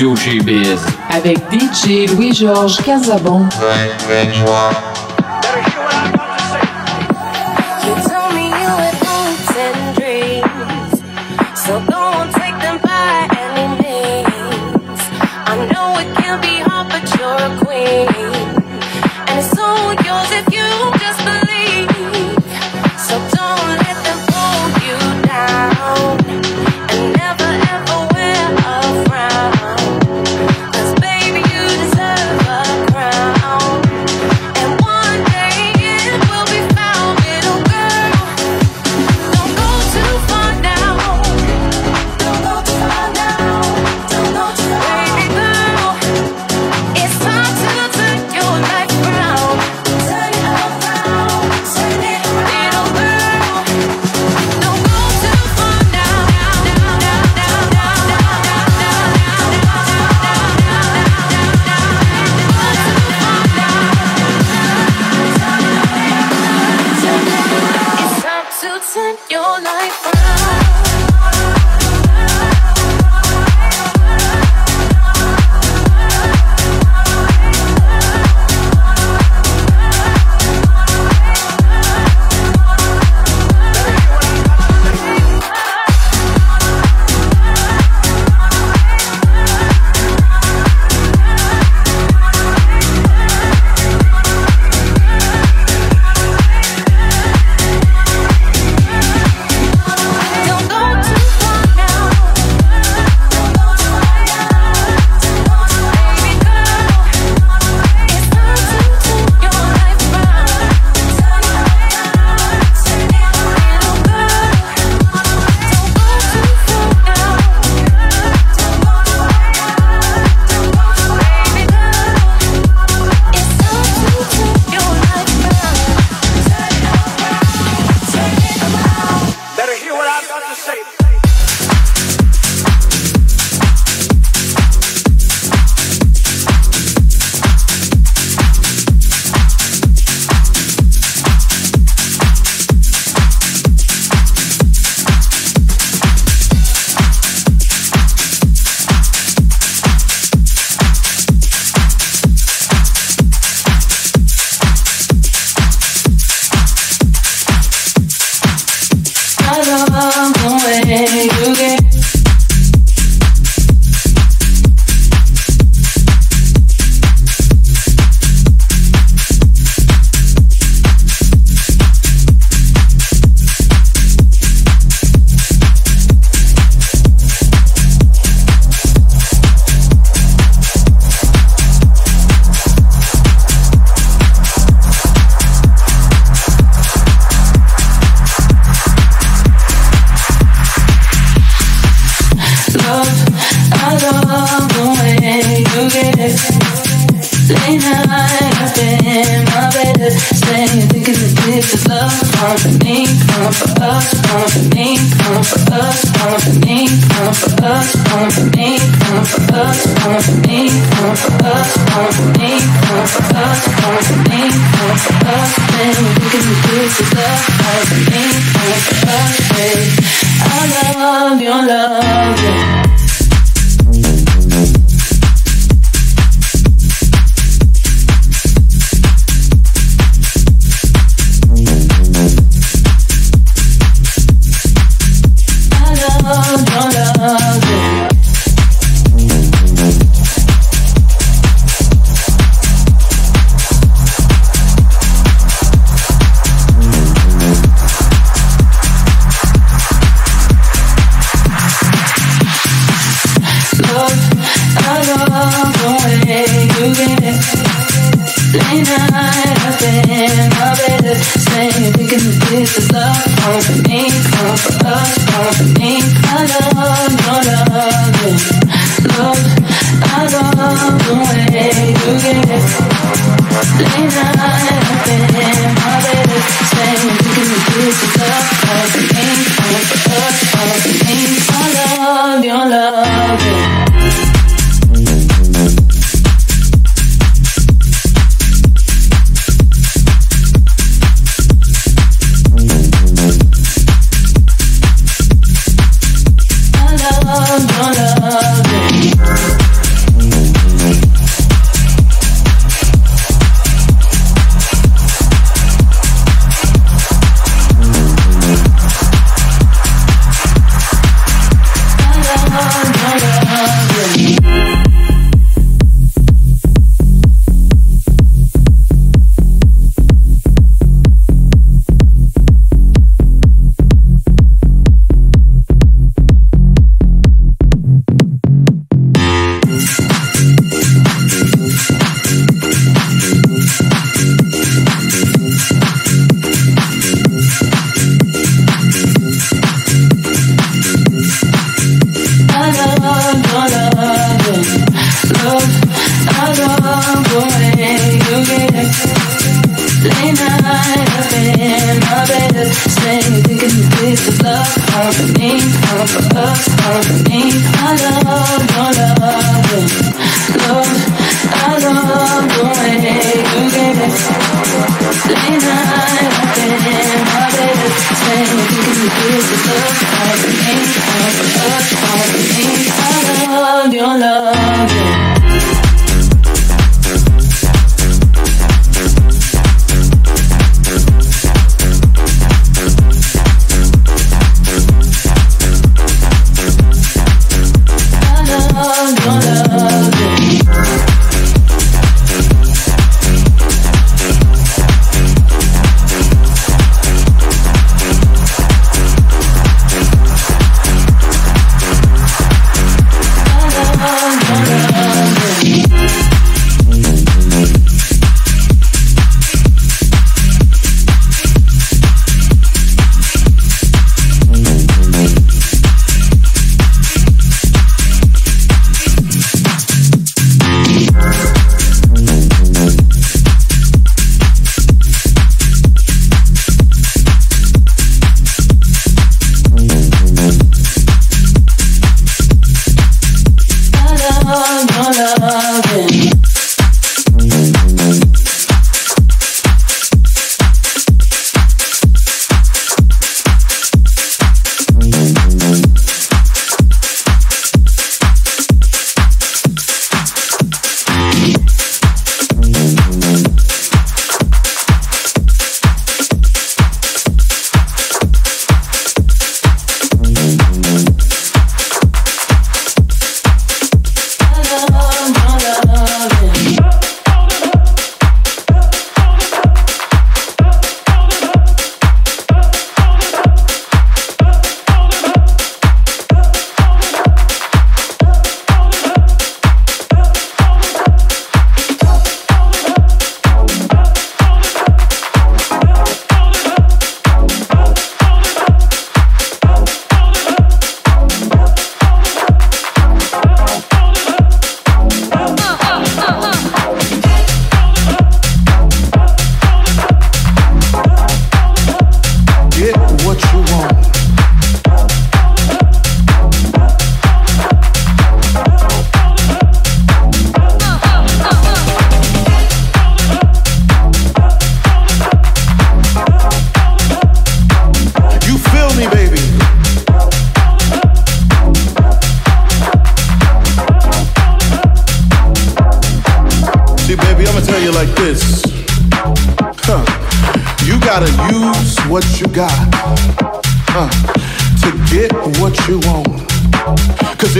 Studio chez Biz. Avec DJ Louis-Georges Casabon.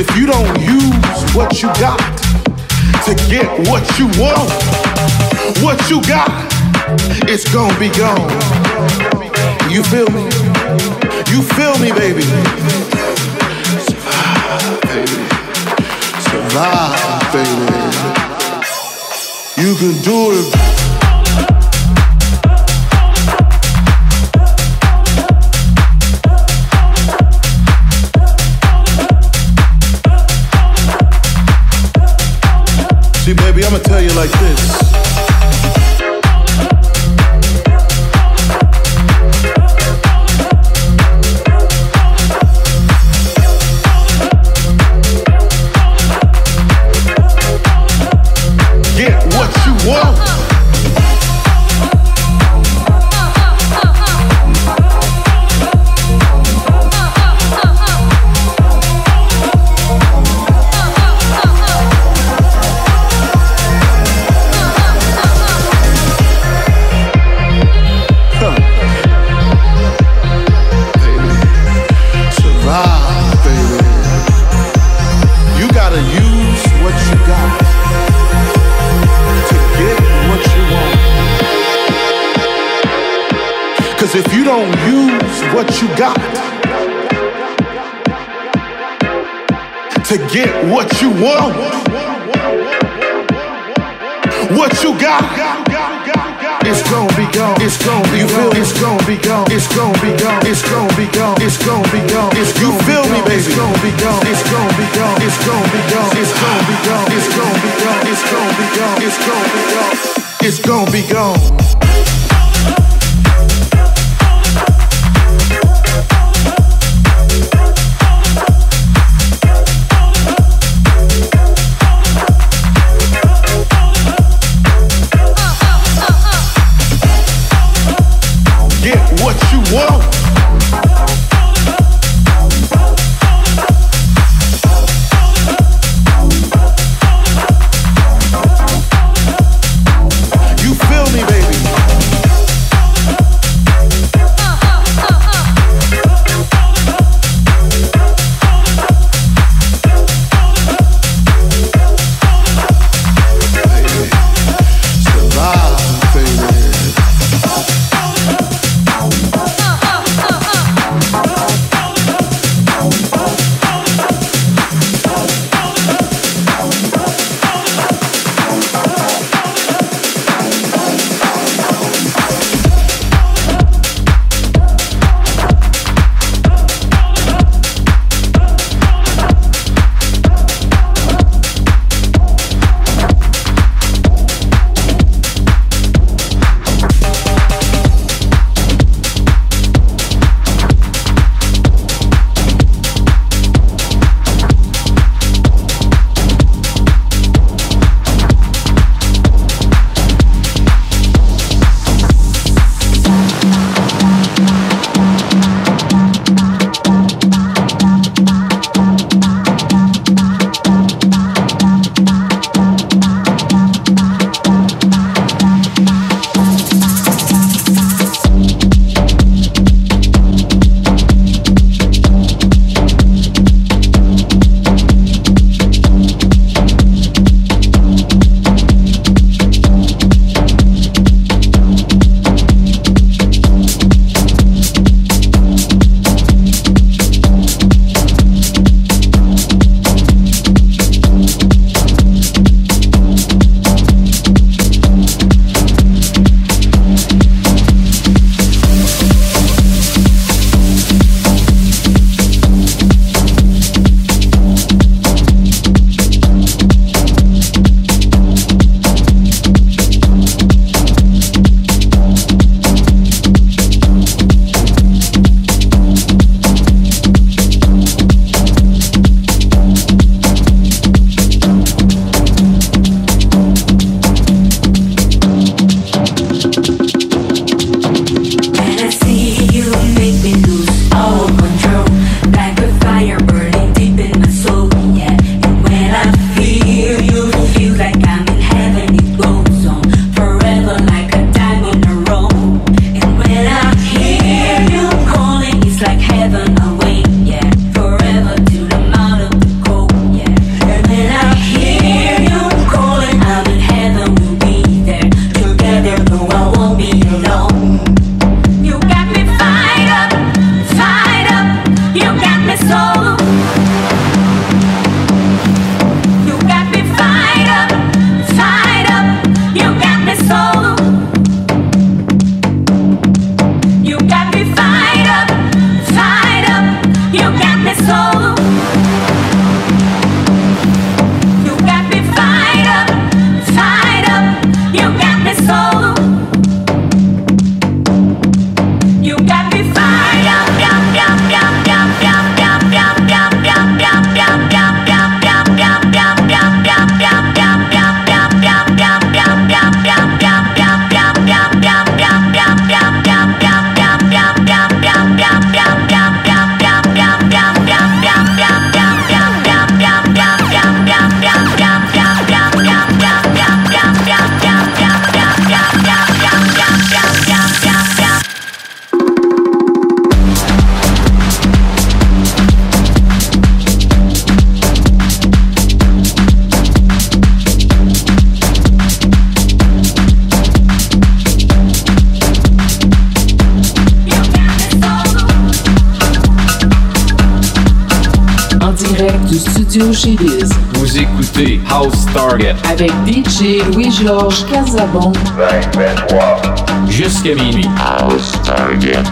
If you don't use what you got to get what you want, what you got, it's gonna be gone. You feel me? You feel me, baby? Survive, baby. Survive, baby. You can do it. Like this. What you got to get what you want, what you got. It's gonna be gone. It's gonna be you feel it's gonna be gone. It's gonna be gone. It's gonna be gone. It's gonna be gone. It's you feel me, baby? It's gonna be gone. It's gonna be gone. It's gonna be gone. It's gonna be gone. It's gonna be gone. It's gonna be gone. It's gonna be gone. It's gonna be gone. Avec DJ Louis-Georges Casabon. Jusqu'à minuit. Target.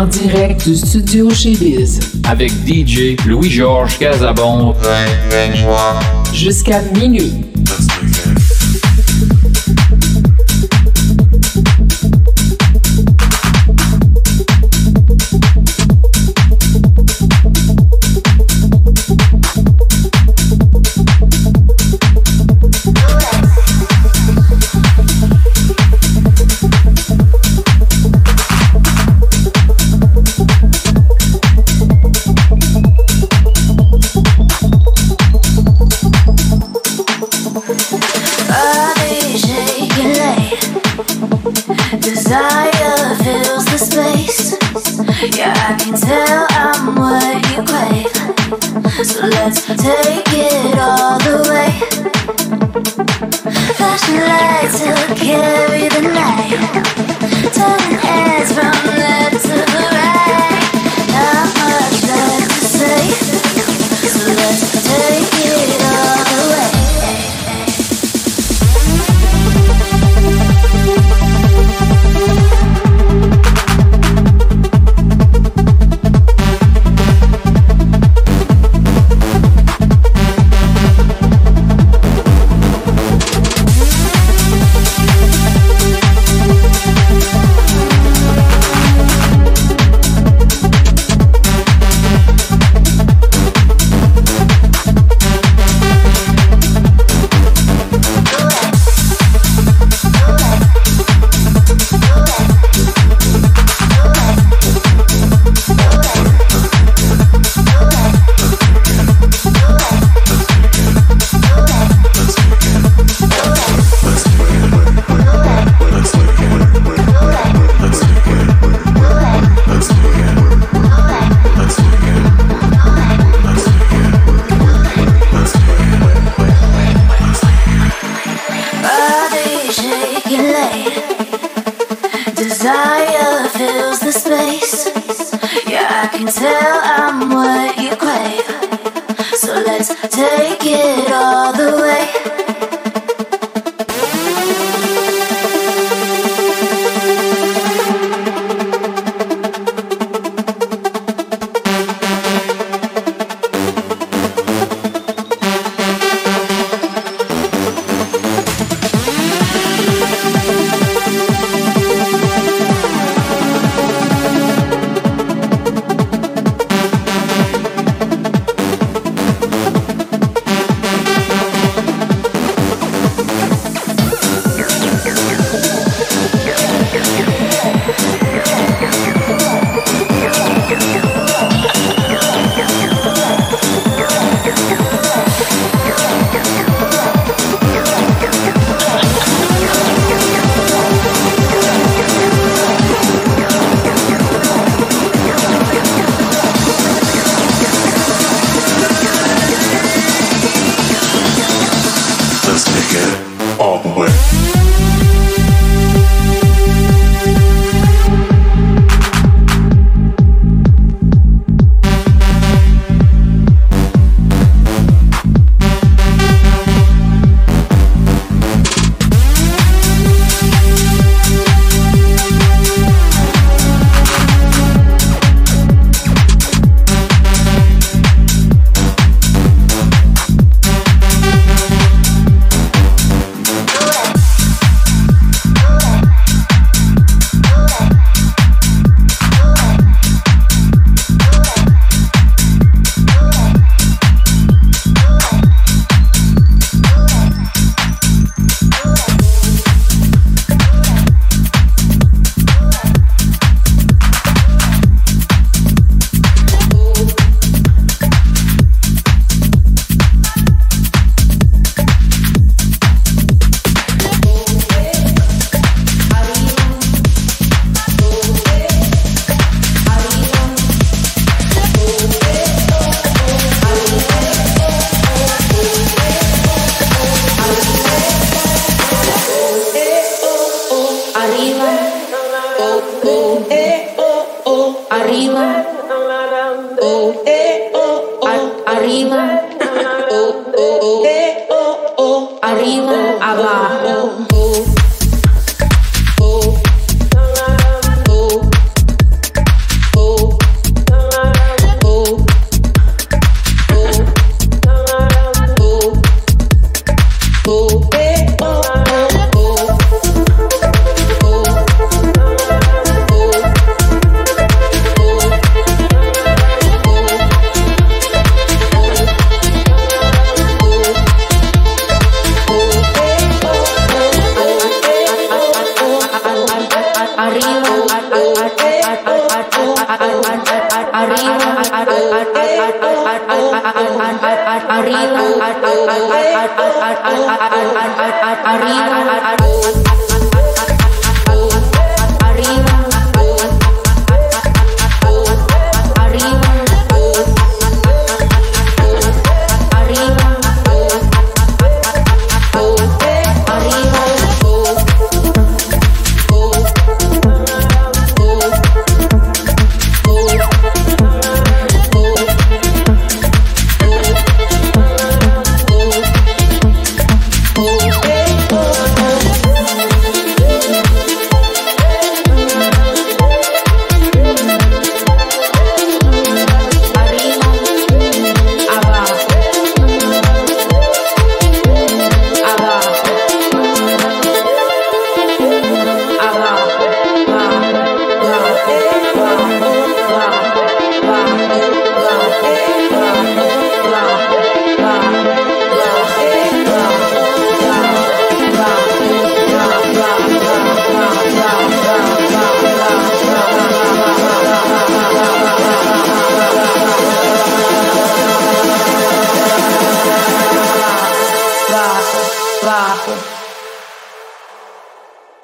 en direct du studio chez Biz. Avec DJ Louis-Georges Casabon. Jusqu'à minuit.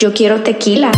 Yo quiero tequila.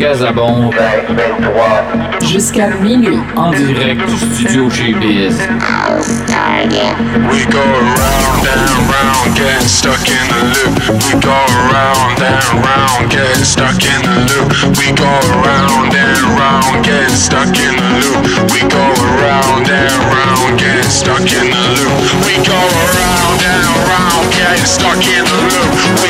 Vagabond jusqu'à minuit en direct du studio chez Biz. We go round and round, get stuck in the loop. We go round and round, get stuck in the loop. We go round and round, get stuck in the loop. We go round and round, get stuck in the loop. We go round and round, get stuck in the loop.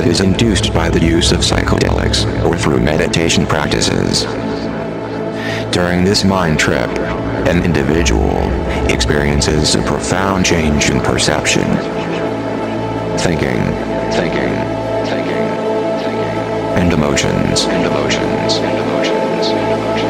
That is induced by the use of psychedelics or through meditation practices. During this mind trip, an individual experiences a profound change in perception. Thinking, thinking, thinking, thinking, and emotions, and emotions, and emotions, and emotions.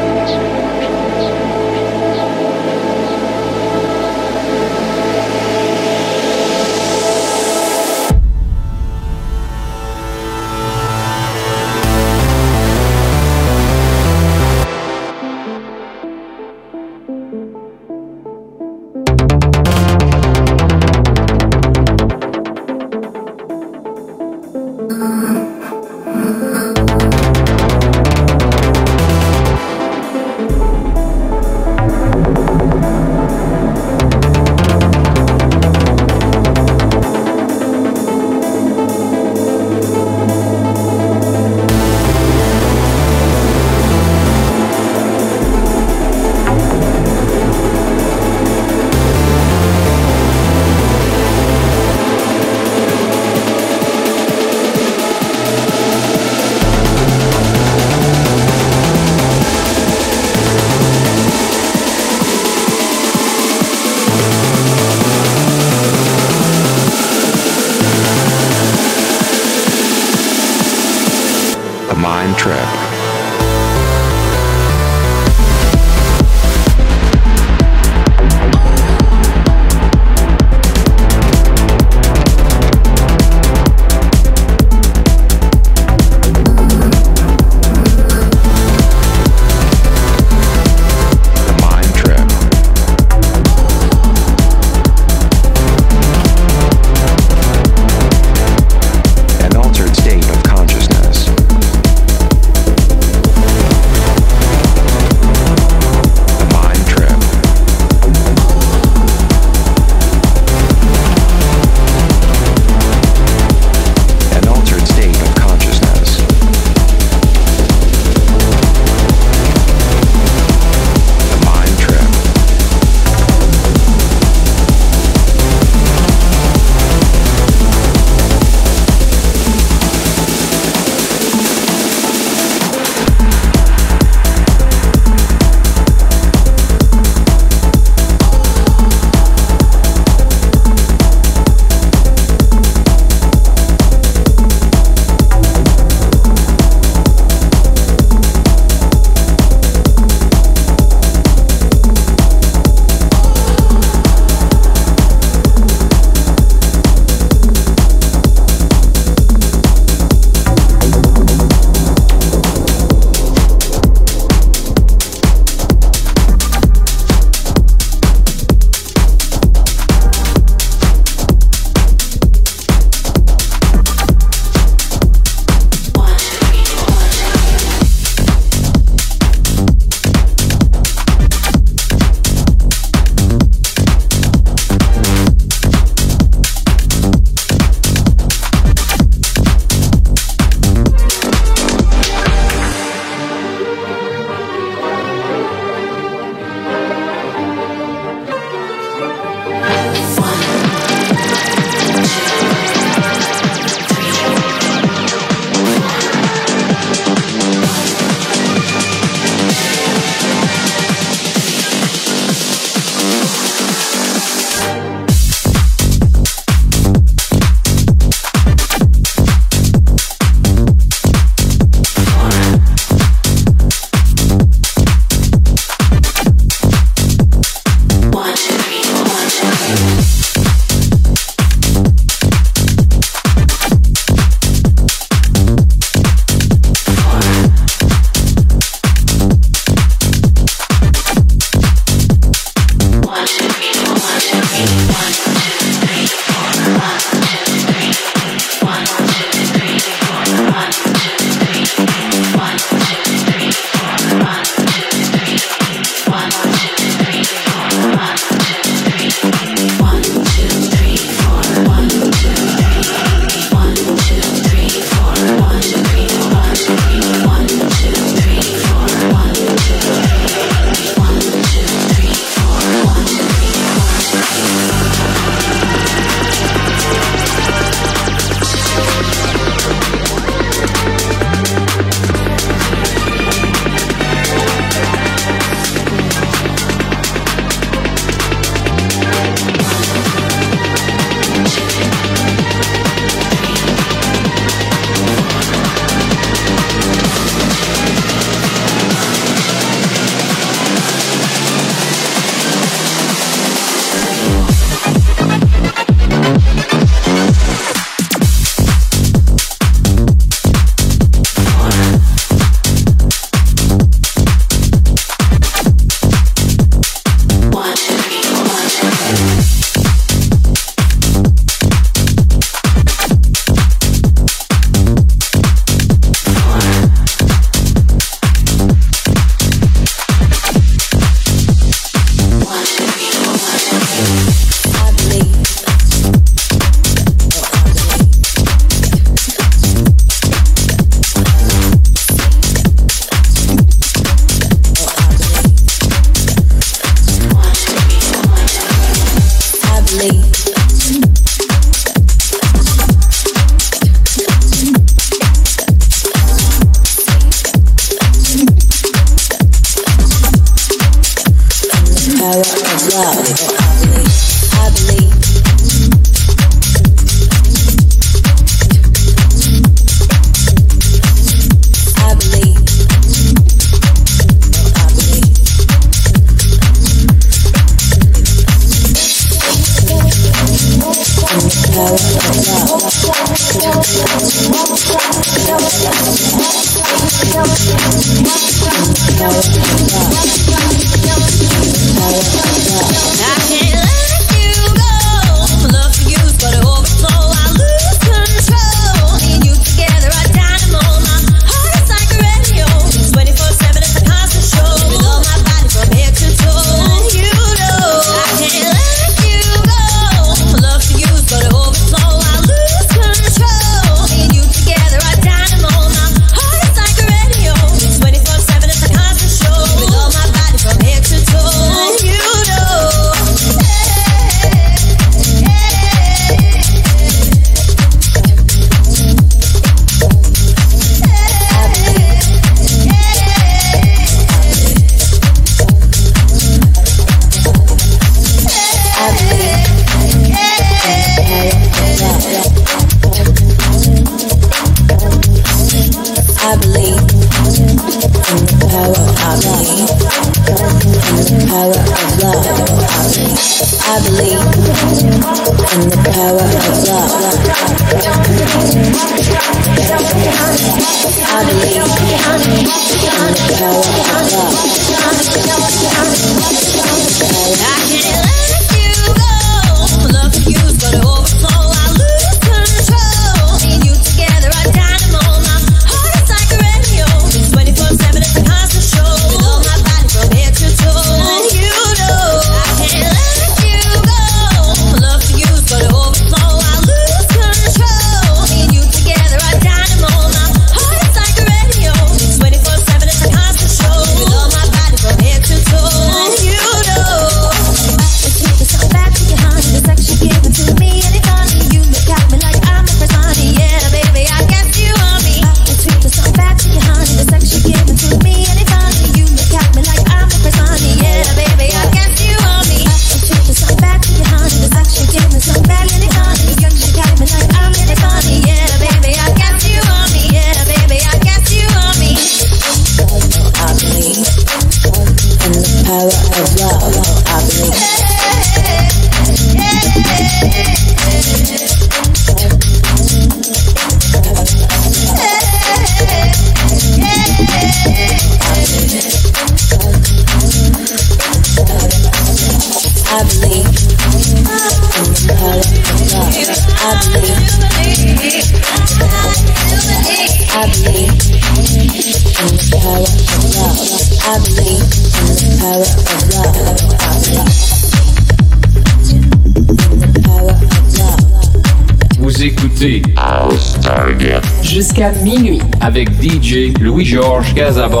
Louis-Georges Casabon. En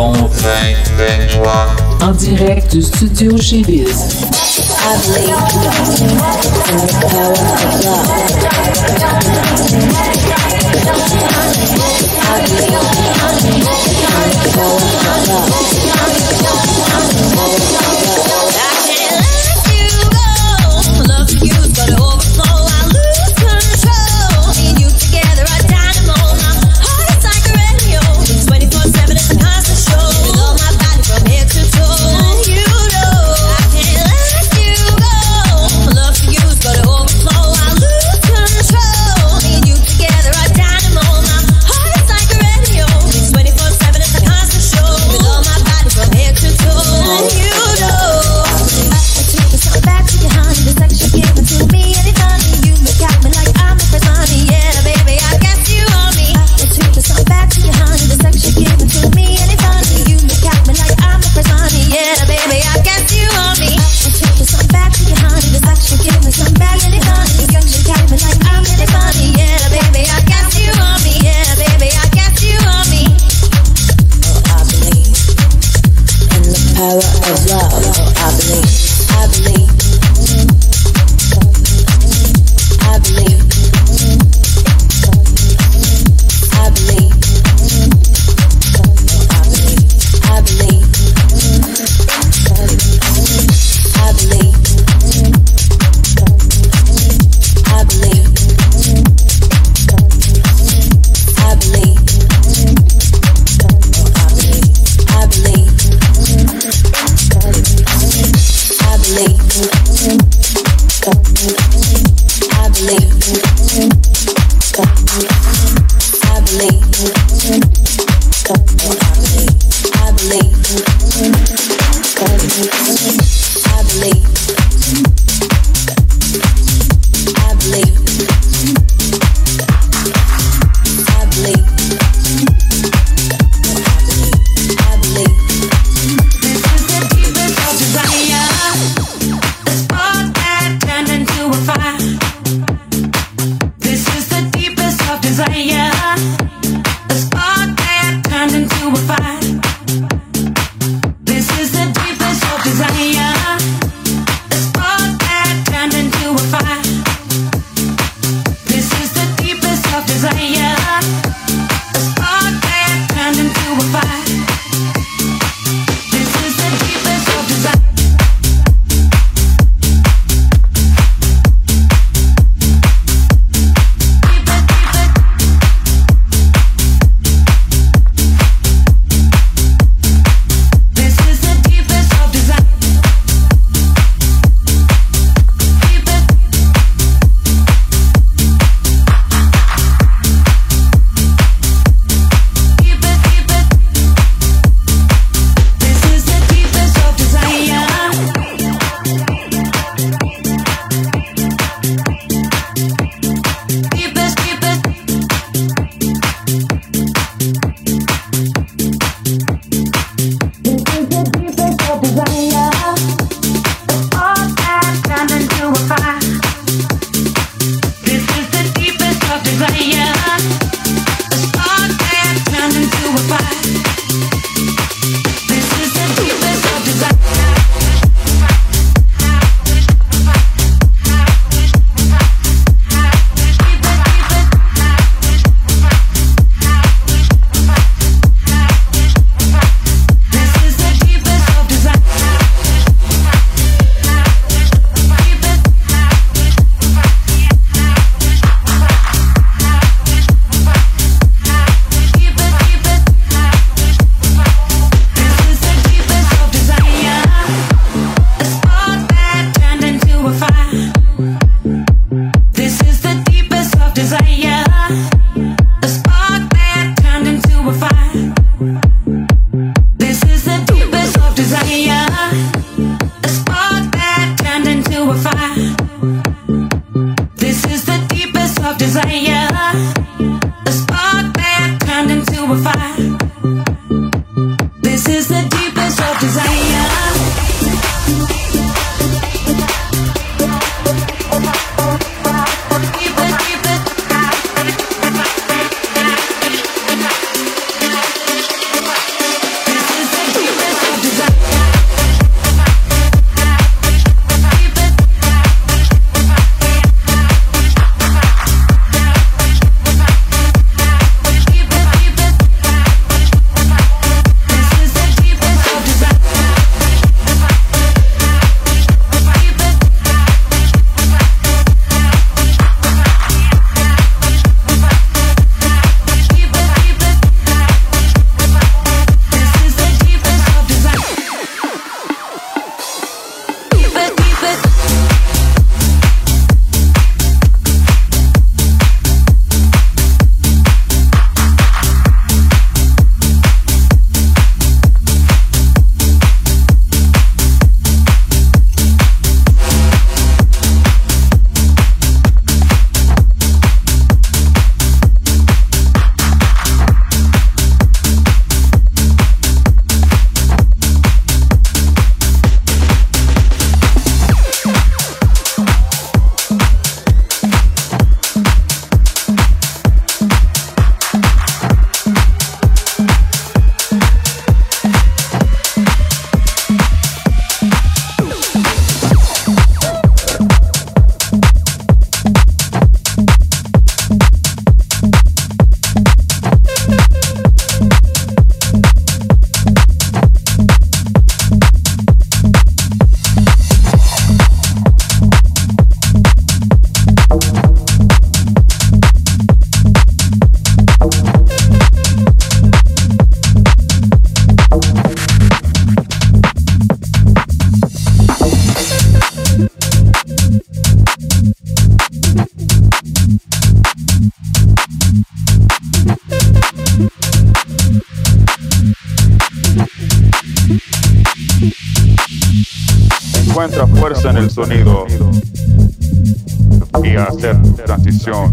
tu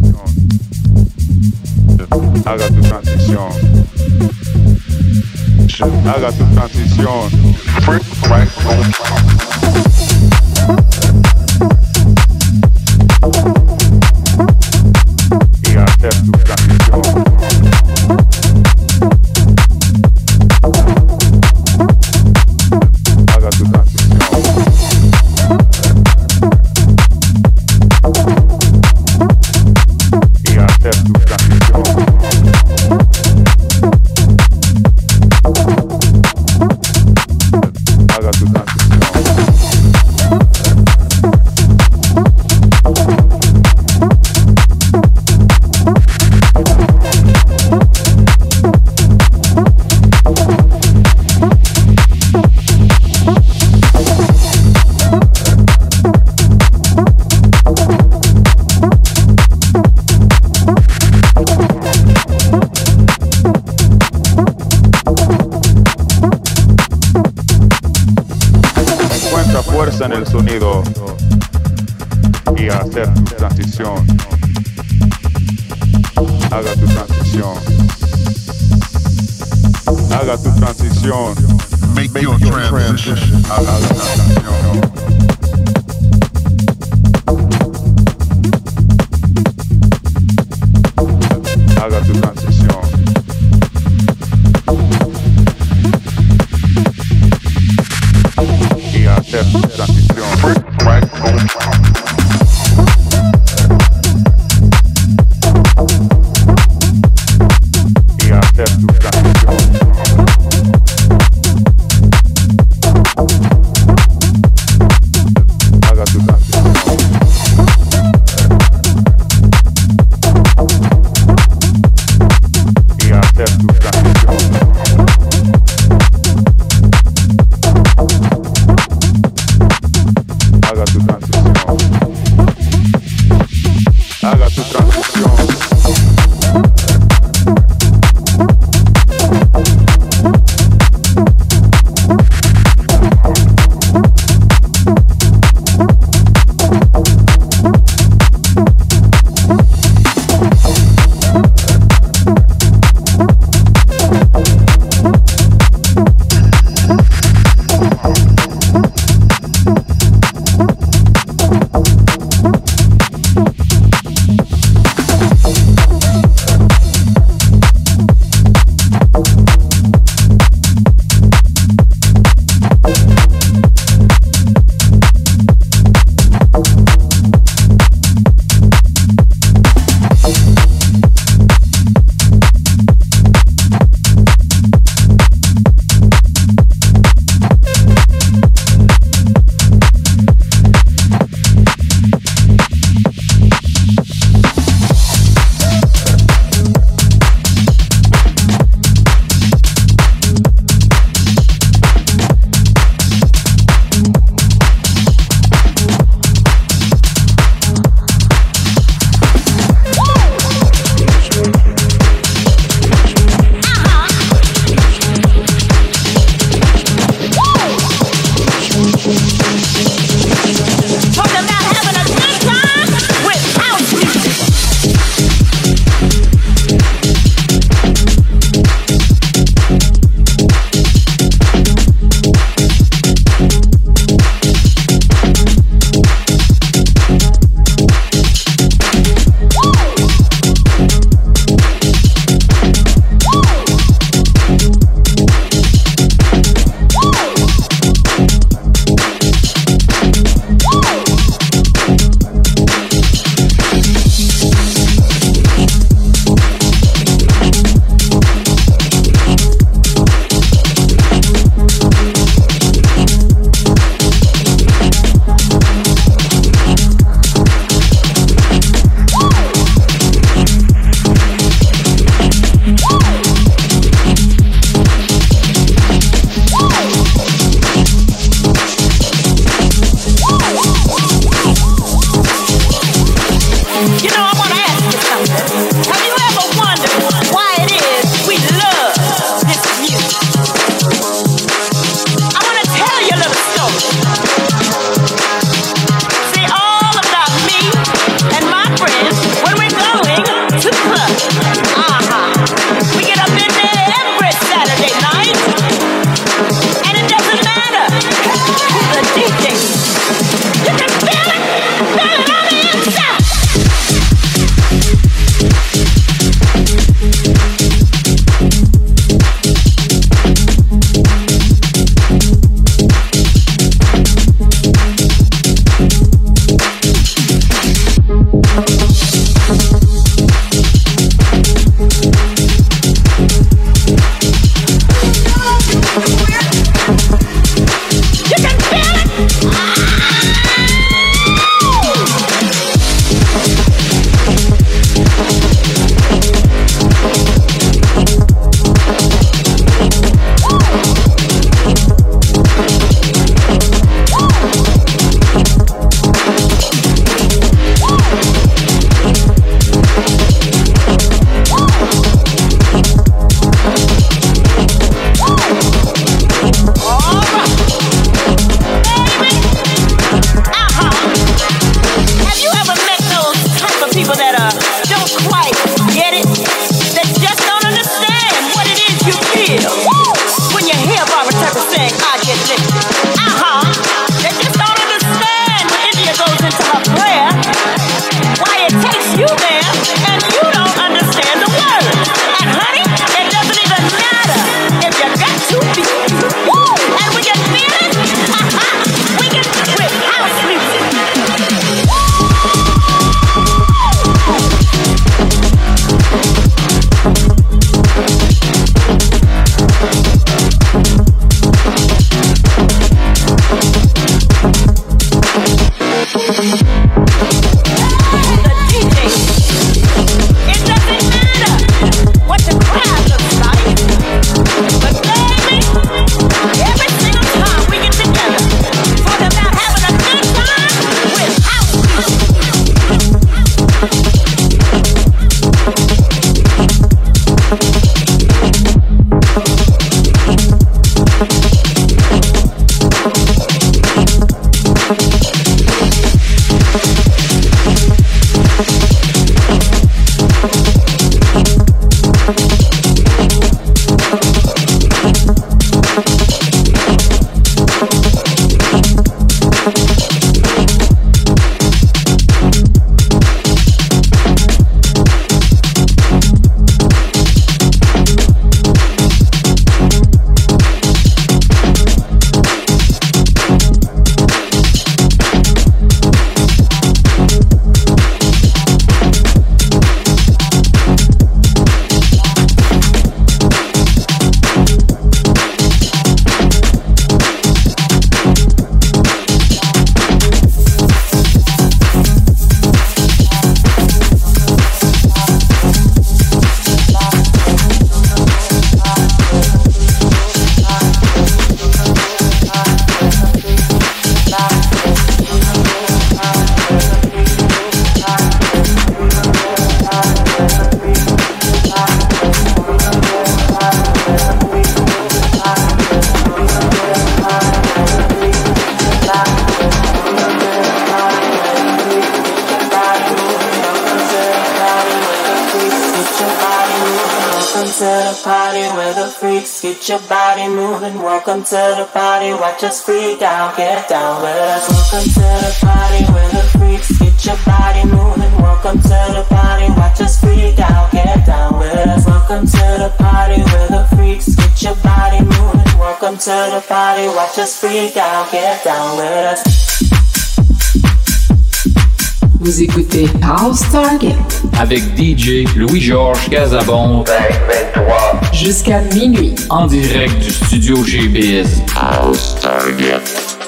Target. Avec DJ Louis-Georges Casabon. 23. Jusqu'à minuit. En direct du studio chez Biz. House Target.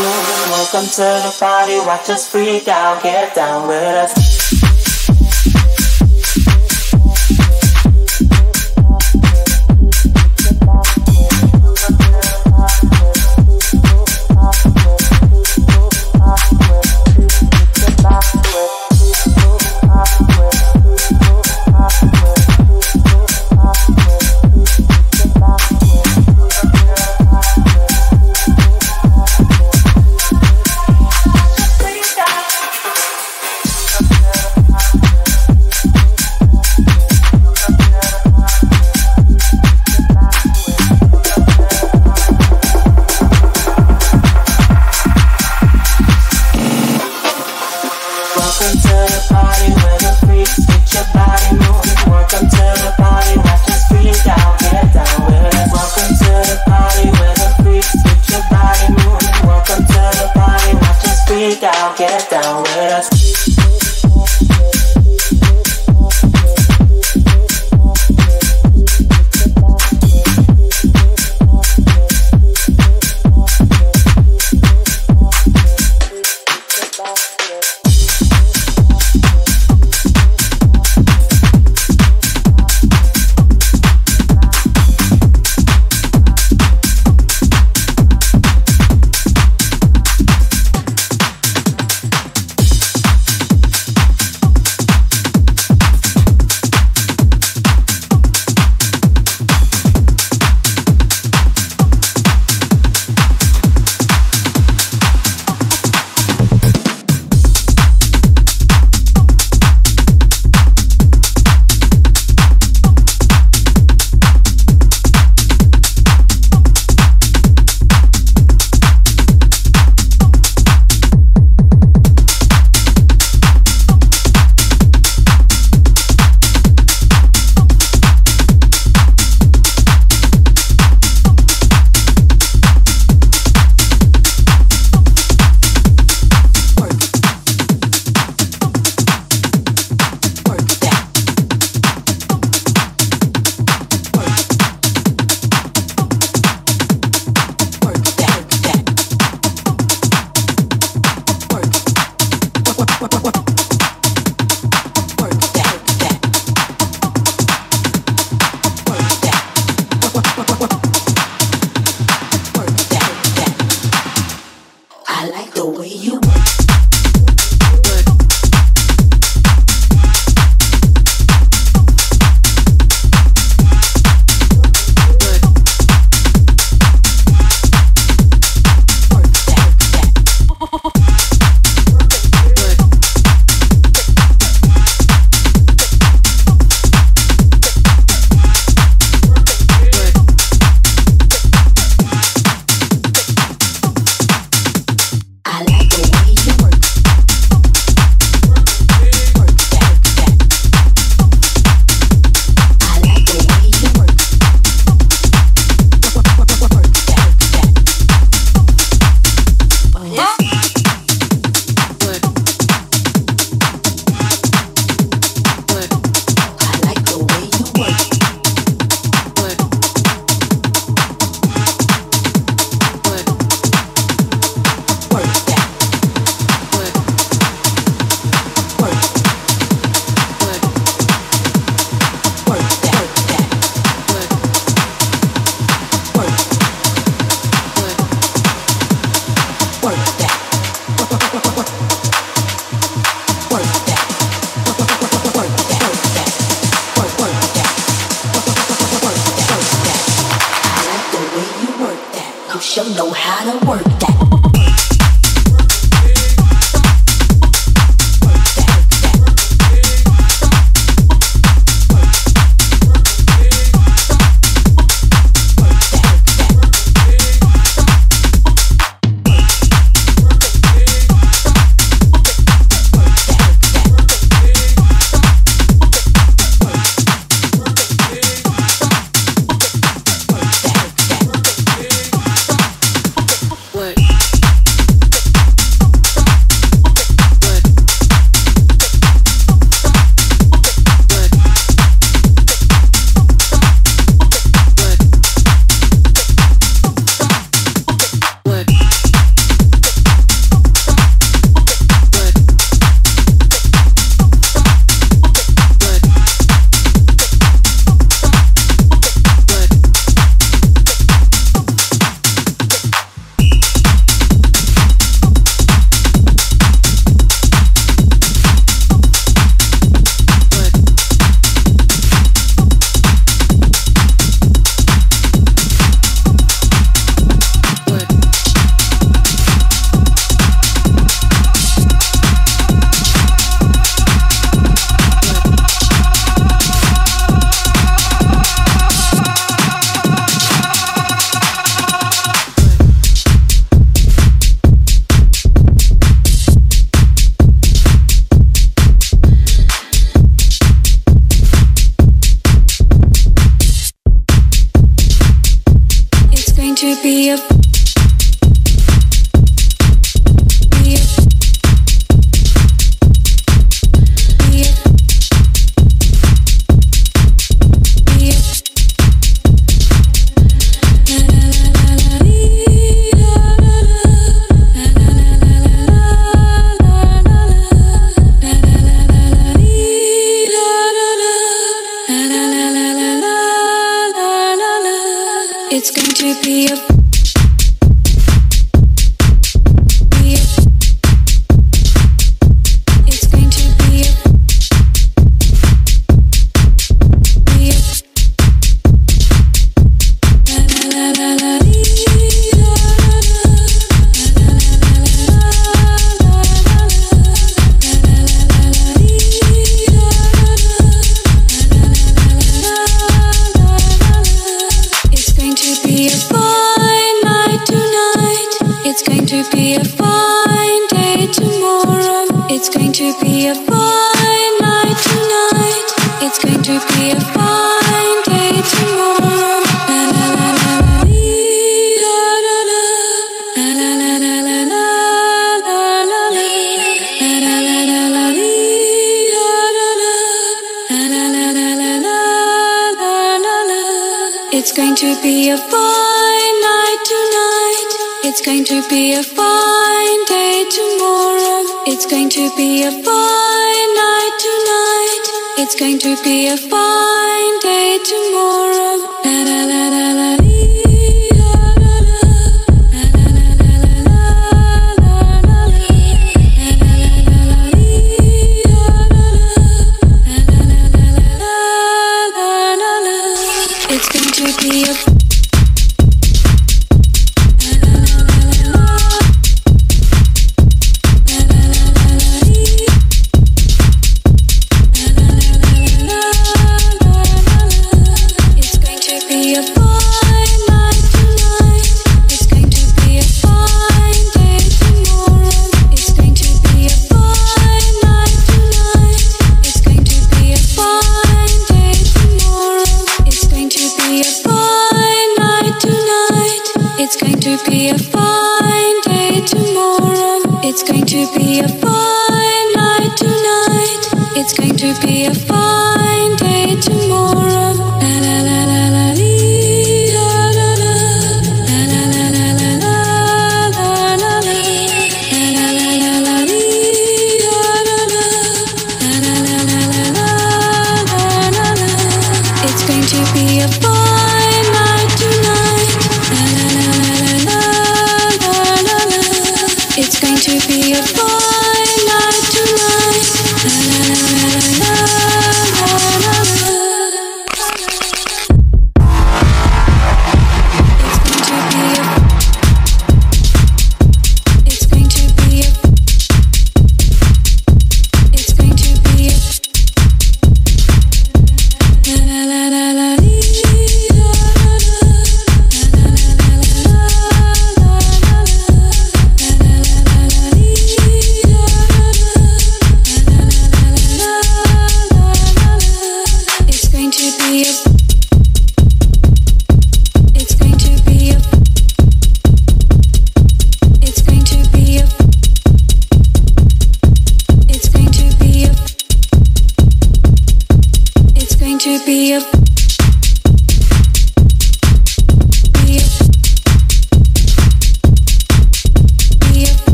Welcome to the party. Watch us freak out. Get down with us.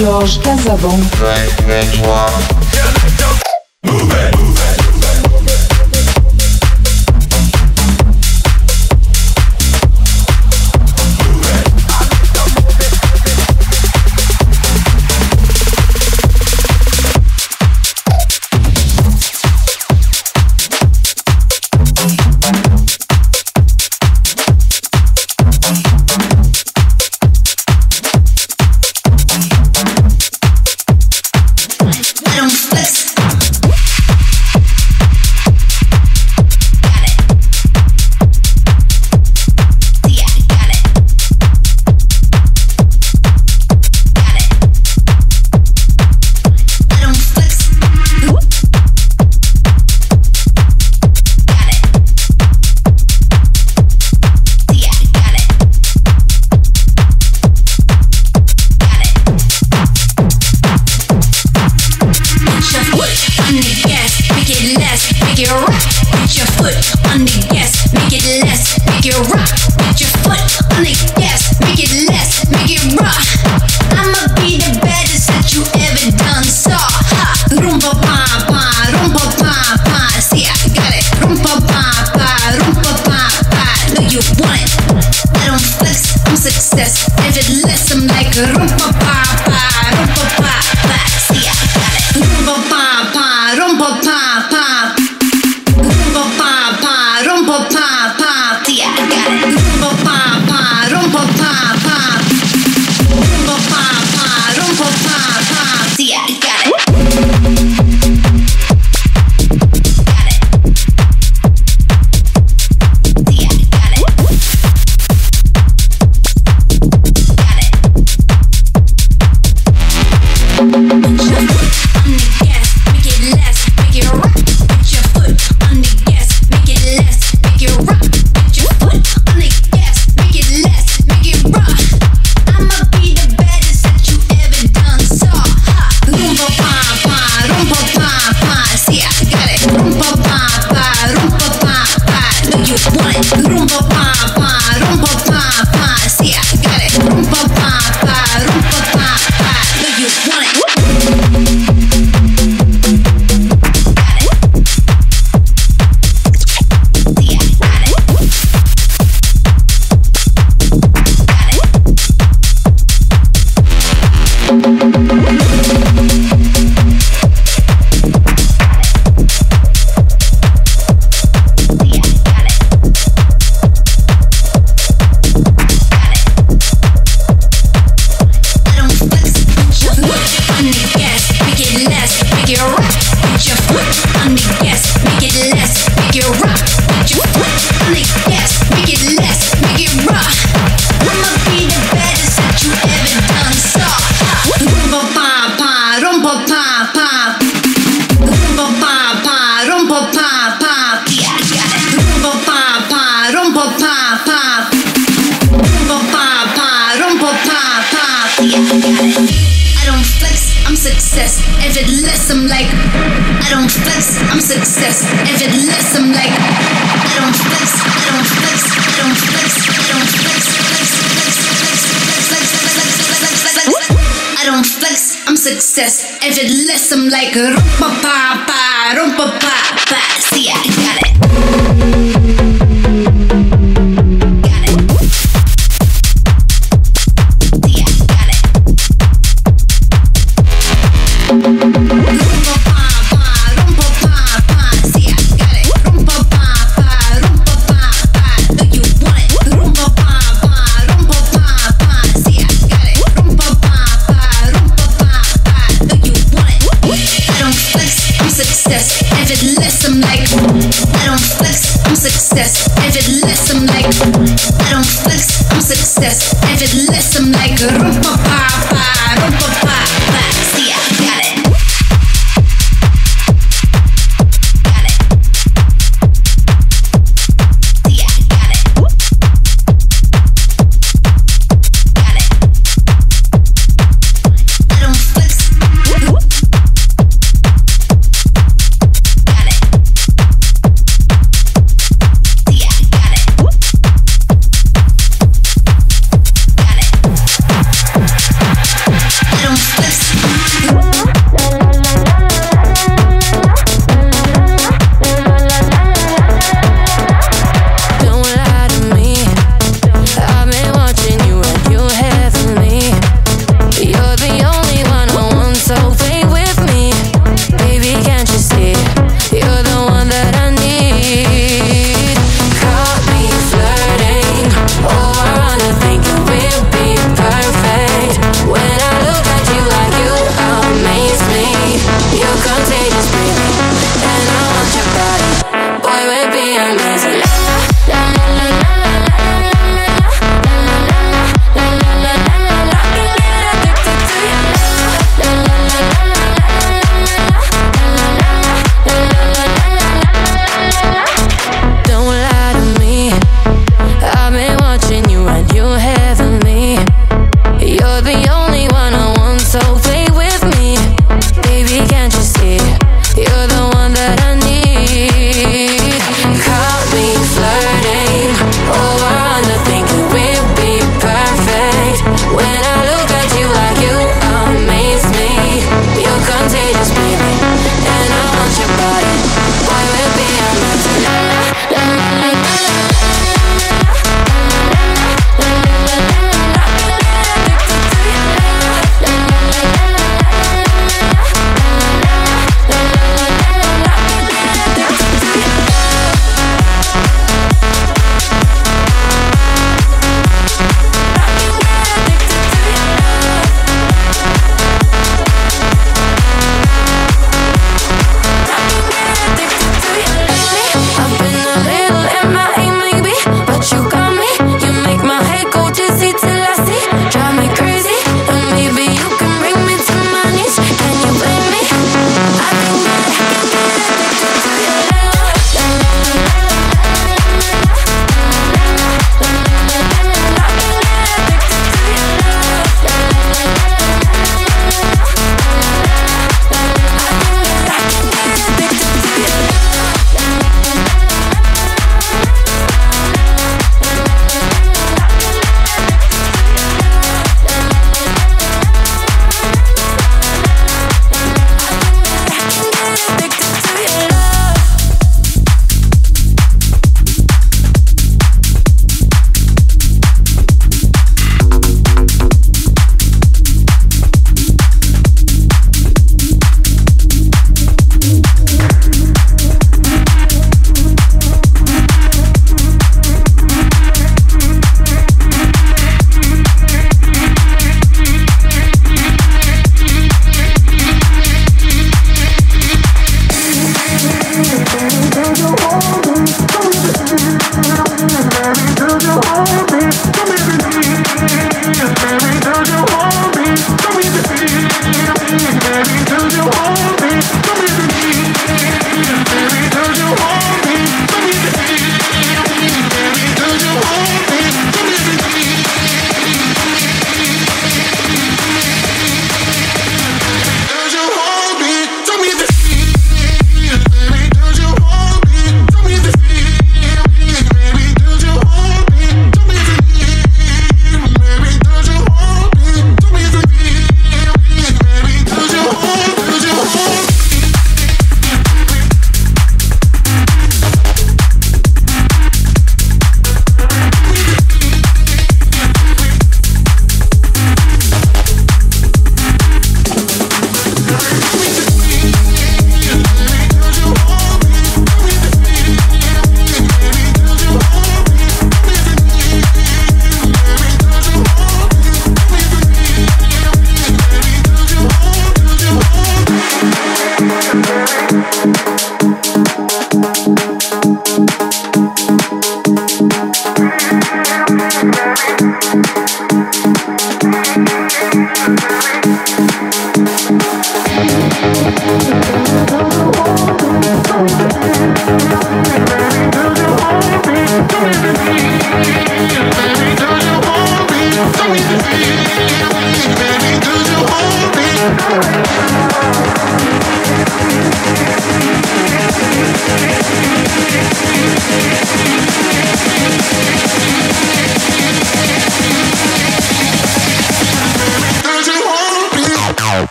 Georges Casabon.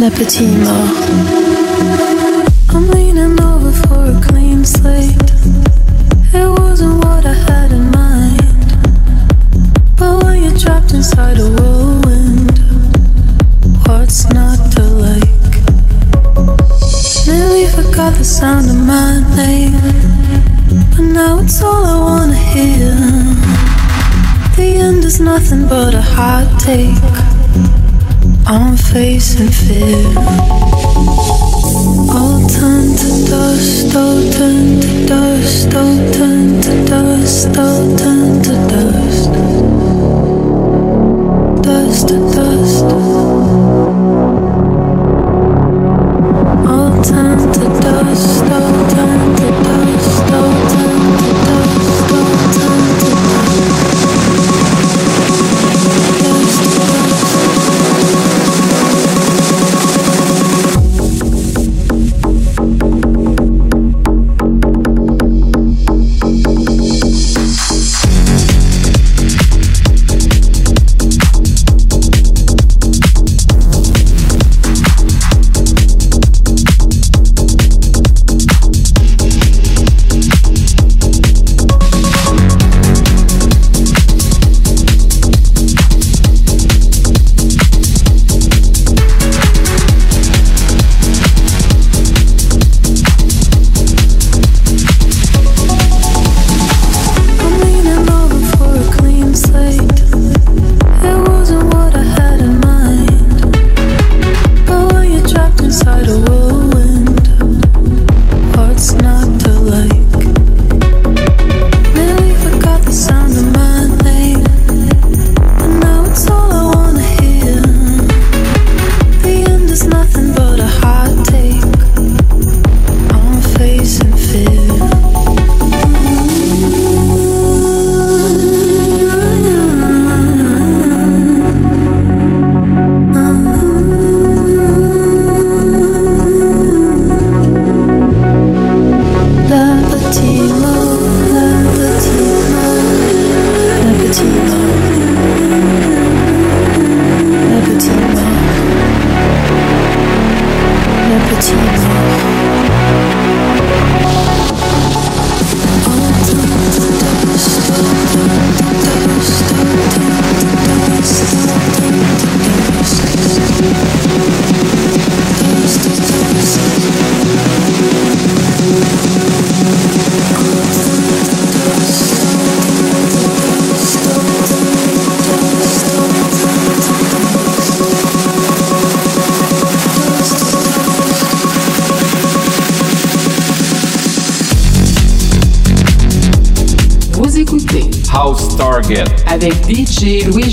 La petite mort. I'm leaning over for a clean slate. It wasn't what I had in mind. But when you're trapped inside a whirlwind, what's not to like? Nearly forgot the sound of my name. But now it's all I wanna hear. Is nothing but a hot take. I'm facing fear. All turn to dust, all turn to dust, all turn to dust, all turn to. Dust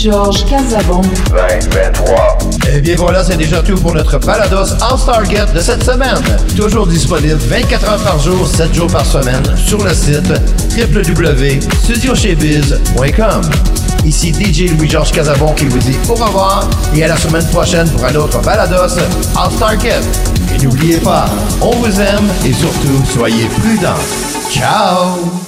DJ Louis-Georges Casabon. 2023. Eh bien voilà, c'est déjà tout pour notre balados House Target de cette semaine. Toujours disponible 24 heures par jour, 7 jours par semaine sur le site www.studiochebiz.com. Ici DJ Louis-Georges Casabon qui vous dit au revoir et à la semaine prochaine pour un autre balados House Target. Et n'oubliez pas, on vous aime et surtout, soyez prudents. Ciao!